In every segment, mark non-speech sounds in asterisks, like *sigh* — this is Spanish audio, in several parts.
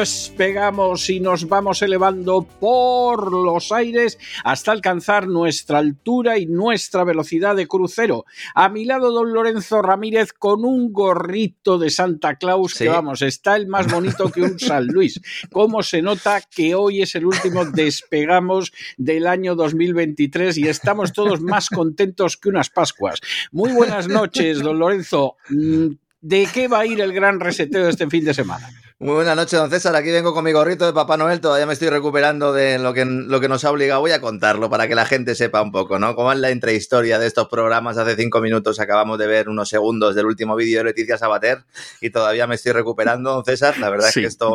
despegamos y nos vamos elevando por los aires hasta alcanzar nuestra altura y nuestra velocidad de crucero. A mi lado, don Lorenzo Ramírez con un gorrito de Santa Claus que vamos, está el más bonito que un San Luis. ¿Cómo se nota que hoy es el último despegamos del año 2023 y estamos todos más contentos que unas Pascuas. Muy buenas noches, don Lorenzo. Mm, ¿De qué va a ir el gran reseteo este fin de semana? Muy buenas noches, don César. Aquí vengo con mi gorrito de Papá Noel. Todavía me estoy recuperando de lo que, lo que nos ha obligado. Voy a contarlo para que la gente sepa un poco, ¿no? Cómo es la intrahistoria de estos programas. Hace cinco minutos acabamos de ver unos segundos del último vídeo de Leticia Sabater y todavía me estoy recuperando, don César. La verdad es que esto,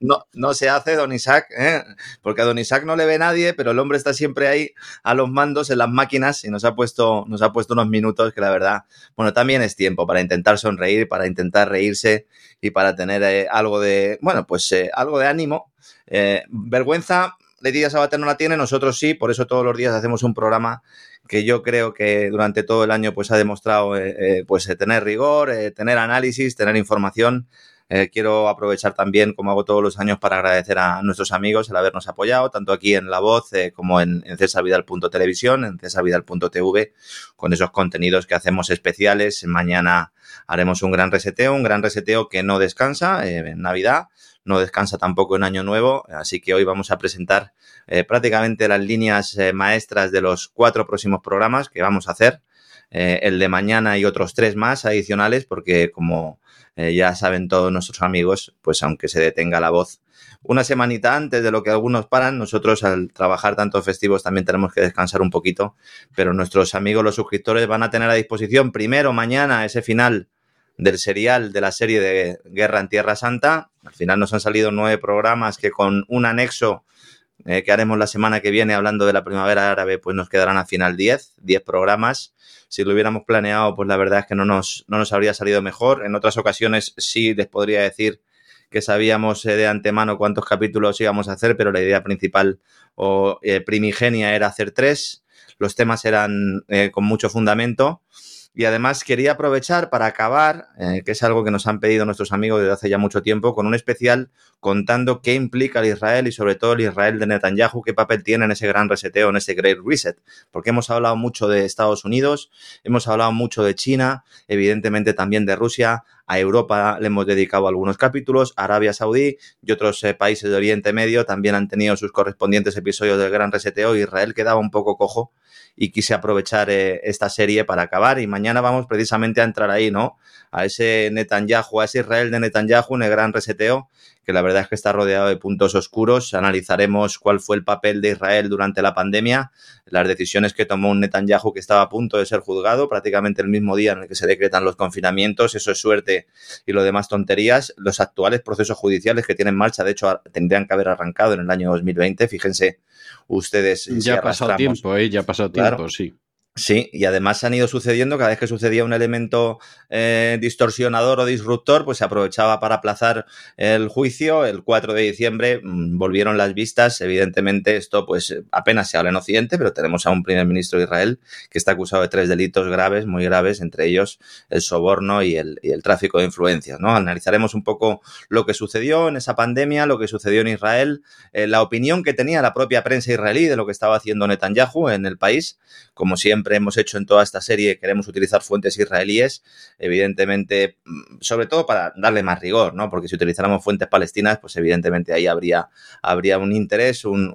no, no, se hace, don Isaac, ¿eh? porque a don Isaac no le ve nadie, pero el hombre está siempre ahí a los mandos en las máquinas y nos ha puesto, nos ha puesto unos minutos que la verdad, bueno, también es tiempo para intentar sonreír, para intentar reírse y para tener eh, algo de, bueno, pues eh, algo de ánimo. Eh, vergüenza, Leticia Sabater no la tiene, nosotros sí, por eso todos los días hacemos un programa que yo creo que durante todo el año pues ha demostrado pues tener rigor, tener análisis, tener información. Quiero aprovechar también, como hago todos los años, para agradecer a nuestros amigos el habernos apoyado, tanto aquí en La Voz como en, en en cesarvidal.tv, con esos contenidos que hacemos especiales. Mañana haremos un gran reseteo, un gran reseteo que no descansa eh, en Navidad, no descansa tampoco en Año Nuevo, así que hoy vamos a presentar eh, prácticamente las líneas eh, maestras de los cuatro próximos programas que vamos a hacer. el de mañana y otros tres más adicionales, porque como ya saben todos nuestros amigos, pues aunque se detenga la voz, una semanita antes de lo que algunos paran. Nosotros al trabajar tantos festivos también tenemos que descansar un poquito, pero nuestros amigos los suscriptores van a tener a disposición primero mañana ese final del serial de la serie de Guerra en Tierra Santa. Al final nos han salido nueve programas que con un anexo eh, que haremos la semana que viene hablando de la primavera árabe, pues nos quedarán al final diez, diez programas. Si lo hubiéramos planeado, pues la verdad es que no nos, no nos habría salido mejor. En otras ocasiones sí les podría decir que sabíamos eh, de antemano cuántos capítulos íbamos a hacer, pero la idea principal o eh, primigenia era hacer tres. Los temas eran con mucho fundamento. Y además quería aprovechar para acabar, que es algo que nos han pedido nuestros amigos desde hace ya mucho tiempo, con un especial contando qué implica el Israel y sobre todo el Israel de Netanyahu, qué papel tiene en ese gran reseteo, en ese Great Reset. Porque hemos hablado mucho de Estados Unidos, hemos hablado mucho de China, evidentemente también de Rusia, a Europa le hemos dedicado algunos capítulos, Arabia Saudí y otros eh, países de Oriente Medio también han tenido sus correspondientes episodios del Gran Reseteo. Israel quedaba un poco cojo y quise aprovechar eh, esta serie para acabar. Y mañana vamos precisamente a entrar ahí, ¿no? A ese Netanyahu, a ese Israel de Netanyahu en el Gran Reseteo, que la verdad es que está rodeado de puntos oscuros. Analizaremos cuál fue el papel de Israel durante la pandemia, las decisiones que tomó un Netanyahu que estaba a punto de ser juzgado, prácticamente el mismo día en el que se decretan los confinamientos. Eso es suerte y lo demás tonterías. Los actuales procesos judiciales que tienen en marcha, de hecho, tendrían que haber arrancado en el año 2020. Fíjense ustedes. Ya ha pasado tiempo, ¿eh? ya ha pasado tiempo, sí. Sí, y además han ido sucediendo, cada vez que sucedía un elemento eh, distorsionador o disruptor, pues se aprovechaba para aplazar el juicio. El 4 de diciembre mm, volvieron las vistas. Evidentemente, esto pues apenas se habla en Occidente, pero tenemos a un primer ministro de Israel que está acusado de tres delitos graves, muy graves, entre ellos el soborno y el, y el tráfico de influencias. ¿no? Analizaremos un poco lo que sucedió en esa pandemia, lo que sucedió en Israel, eh, la opinión que tenía la propia prensa israelí de lo que estaba haciendo Netanyahu en el país como siempre hemos hecho en toda esta serie, queremos utilizar fuentes israelíes, evidentemente, mm, sobre todo para darle más rigor, ¿no? Porque si utilizáramos fuentes palestinas, pues evidentemente ahí habría, habría un interés, un,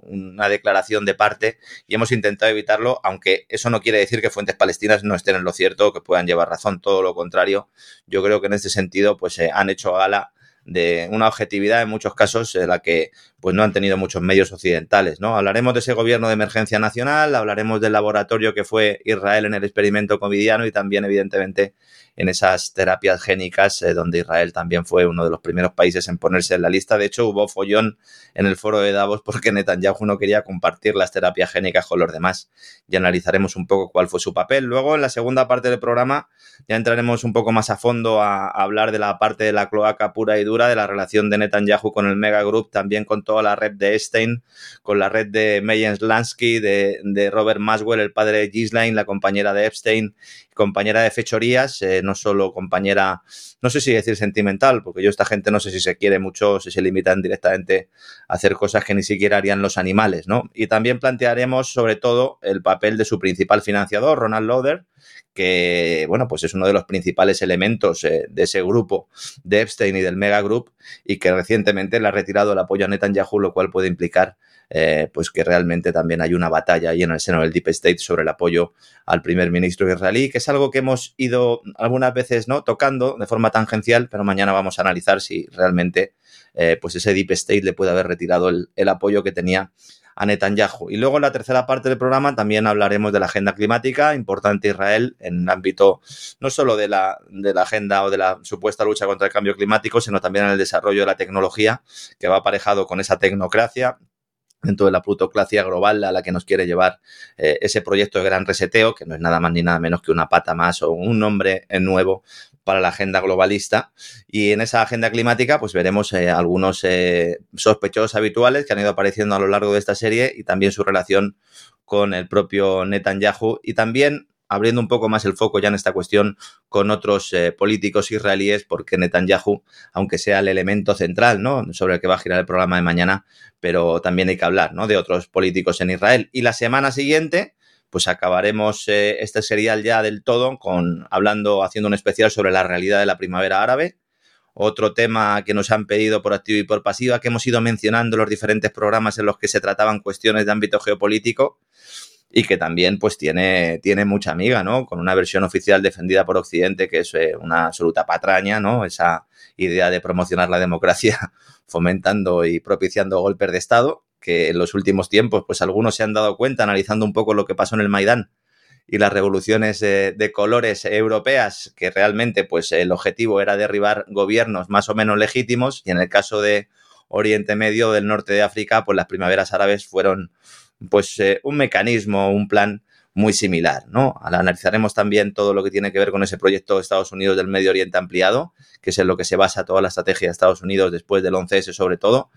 una declaración de parte y hemos intentado evitarlo, aunque eso no quiere decir que fuentes palestinas no estén en lo cierto que puedan llevar razón, todo lo contrario. Yo creo que en este sentido pues eh, han hecho gala de una objetividad en muchos casos en la que pues no han tenido muchos medios occidentales, ¿no? Hablaremos de ese gobierno de emergencia nacional, hablaremos del laboratorio que fue Israel en el experimento covidiano y también evidentemente en esas terapias génicas, eh, donde Israel también fue uno de los primeros países en ponerse en la lista. De hecho, hubo follón en el foro de Davos porque Netanyahu no quería compartir las terapias génicas con los demás. Y analizaremos un poco cuál fue su papel. Luego, en la segunda parte del programa, ya entraremos un poco más a fondo a, hablar de la parte de la cloaca pura y dura, de la relación de Netanyahu con el Mega Group, también con toda la red de Epstein, con la red de Meyen Lansky, de, de Robert Maswell, el padre de Ghislaine, la compañera de Epstein, compañera de fechorías, eh, no solo compañera, no sé si decir sentimental, porque yo esta gente no sé si se quiere mucho, si se limitan directamente a hacer cosas que ni siquiera harían los animales, ¿no? Y también plantearemos sobre todo el papel de su principal financiador, Ronald Lauder, que, bueno, pues es uno de los principales elementos eh, de ese grupo de Epstein y del Mega Group y que recientemente le ha retirado el apoyo a Netanyahu, lo cual puede implicar eh, pues que realmente también hay una batalla ahí en el seno del Deep State sobre el apoyo al primer ministro israelí, que es algo que hemos ido algunas veces no tocando de forma tangencial, pero mañana vamos a analizar si realmente eh, pues ese Deep State le puede haber retirado el, apoyo que tenía a Netanyahu. Y luego en la tercera parte del programa también hablaremos de la agenda climática, importante Israel en el ámbito no solo de la, de la agenda o de la supuesta lucha contra el cambio climático, sino también en el desarrollo de la tecnología, que va aparejado con esa tecnocracia dentro de la plutocracia global a la que nos quiere llevar eh, ese proyecto de gran reseteo, que no es nada más ni nada menos que una pata más o un nombre nuevo para la agenda globalista. Y en esa agenda climática, pues veremos eh, algunos eh, sospechosos habituales que han ido apareciendo a lo largo de esta serie y también su relación con el propio Netanyahu y también abriendo un poco más el foco ya en esta cuestión con otros eh, políticos israelíes, porque Netanyahu, aunque sea el elemento central, ¿no? Sobre el que va a girar el programa de mañana, pero también hay que hablar, ¿no? De otros políticos en Israel. Y la semana siguiente, pues acabaremos eh, este serial ya del todo con hablando, haciendo un especial sobre la realidad de la primavera árabe. Otro tema que nos han pedido por activo y por pasiva, que hemos ido mencionando en los diferentes programas en los que se trataban cuestiones de ámbito geopolítico y que también pues tiene, tiene mucha amiga, ¿no? Con una versión oficial defendida por Occidente que es eh, una absoluta patraña, ¿no? Esa idea de promocionar la democracia *laughs* fomentando y propiciando golpes de Estado, que en los últimos tiempos pues algunos se han dado cuenta analizando un poco lo que pasó en el Maidán y las revoluciones de, colores europeas, que realmente pues el objetivo era derribar gobiernos más o menos legítimos y en el caso de Oriente Medio, del norte de África, pues las primaveras árabes fueron pues eh, un mecanismo, un plan muy similar, ¿no? Analizaremos también todo lo que tiene que ver con ese proyecto de Estados Unidos del Medio Oriente ampliado, que es en lo que se basa toda la estrategia de Estados Unidos después del 11S sobre todo,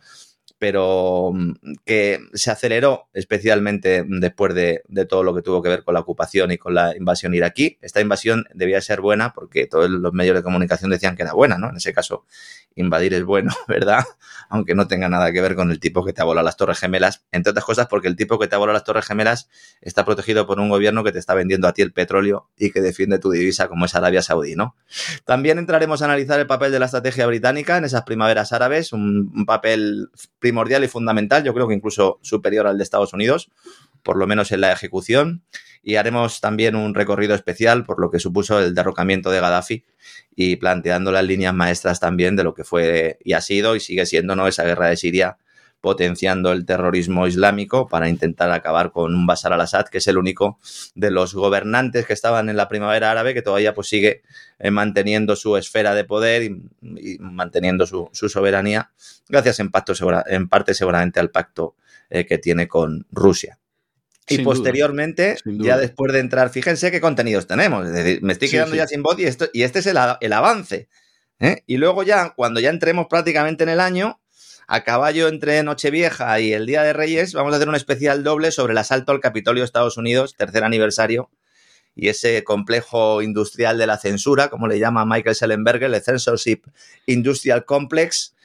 pero mm, que se aceleró especialmente después de, de, todo lo que tuvo que ver con la ocupación y con la invasión iraquí. Esta invasión debía ser buena porque todos los medios de comunicación decían que era buena, ¿no? En ese caso, invadir es bueno, *laughs* ¿verdad? Aunque no tenga nada que ver con el tipo que te volado las Torres Gemelas, entre otras cosas porque el tipo que te volado las Torres Gemelas está protegido por un gobierno que te está vendiendo a ti el petróleo y que defiende tu divisa como es Arabia Saudí, ¿no? También entraremos a analizar el papel de la estrategia británica en esas primaveras árabes, un papel primordial y fundamental, yo creo que incluso superior al de Estados Unidos, por lo menos en la ejecución. Y haremos también un recorrido especial por lo que supuso el derrocamiento de Gaddafi y planteando las líneas maestras también de lo que fue y ha sido y sigue siendo ¿no? esa guerra de Siria potenciando el terrorismo islámico para intentar acabar con un Bashar al-Assad, que es el único de los gobernantes que estaban en la primavera árabe que todavía pues, sigue eh, manteniendo su esfera de poder y, manteniendo su, soberanía, gracias en, pacto, en parte seguramente al pacto eh, que tiene con Rusia. Y posteriormente, ya después de entrar, fíjense qué contenidos tenemos. Es decir, me estoy quedando ya sin voz y, esto, y este es el, el avance. ¿eh? Y luego ya, cuando ya entremos prácticamente en el año, a caballo entre Nochevieja y el Día de Reyes, vamos a hacer un especial doble sobre el asalto al Capitolio de Estados Unidos, tercer aniversario, y ese complejo industrial de la censura, como le llama Michael Schellenberger, el Censorship Industrial Complex,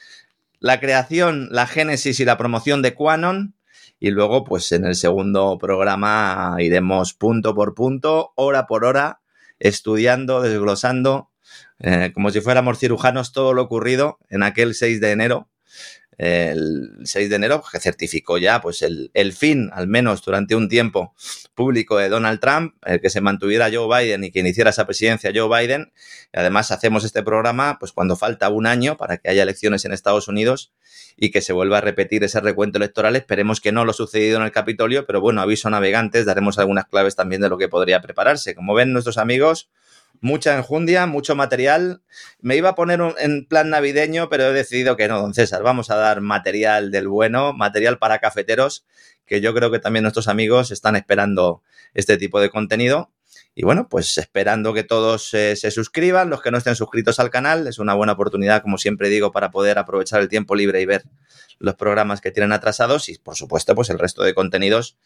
la creación, la génesis y la promoción de Quanon, Y luego, pues en el segundo programa iremos punto por punto, hora por hora, estudiando, desglosando, eh, como si fuéramos cirujanos, todo lo ocurrido en aquel 6 de enero el 6 de enero, que certificó ya pues el, el, fin, al menos durante un tiempo público de Donald Trump, el que se mantuviera Joe Biden y que iniciara esa presidencia Joe Biden. Y además hacemos este programa pues cuando falta un año para que haya elecciones en Estados Unidos y que se vuelva a repetir ese recuento electoral. Esperemos que no lo sucedido en el Capitolio, pero bueno, aviso navegantes, daremos algunas claves también de lo que podría prepararse. Como ven nuestros amigos, mucha enjundia, mucho material. Me iba a poner en plan navideño, pero he decidido que no, don César. Vamos a dar material del bueno, material para cafeteros, que yo creo que también nuestros amigos están esperando este tipo de contenido. Y bueno, pues esperando que todos eh, se suscriban, los que no estén suscritos al canal, es una buena oportunidad, como siempre digo, para poder aprovechar el tiempo libre y ver los programas que tienen atrasados y, por supuesto, pues el resto de contenidos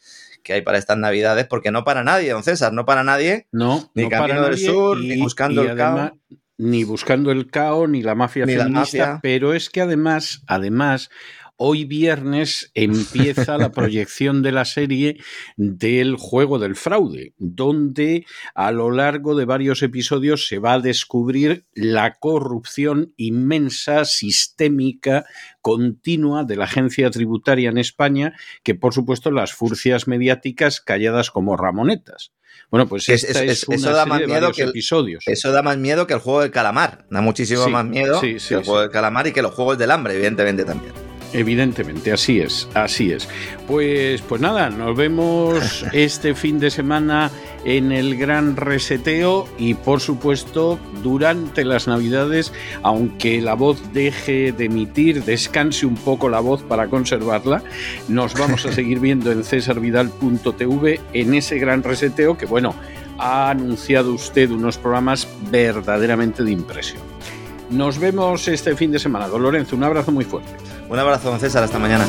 que hay para estas navidades, porque no para nadie, don César, no para nadie. No, ni Camino del Sur, ni buscando el caos. Ni buscando el caos, ni la mafia feminista, pero es que además, además, Hoy viernes empieza la *laughs* proyección de la serie del juego del fraude, donde a lo largo de varios episodios se va a descubrir la corrupción inmensa, sistémica, continua de la agencia tributaria en España, que por supuesto las furcias mediáticas calladas como ramonetas. Bueno, pues esta es, eso da más miedo que episodios. Eso da más miedo que el juego del calamar. Da muchísimo más miedo que el juego del calamar y que los juegos del hambre, evidentemente también. Evidentemente, así es, así es. Pues, pues nada, nos vemos *laughs* este fin de semana en el gran reseteo y por supuesto durante las navidades, aunque la voz deje de emitir, descanse un poco la voz para conservarla, nos vamos a *laughs* seguir viendo en cesarvidal.tv en ese gran reseteo que bueno, ha anunciado usted unos programas verdaderamente de impresión. Nos vemos este fin de semana. Don Lorenzo, un abrazo muy fuerte. Un abrazo, don César. Hasta mañana.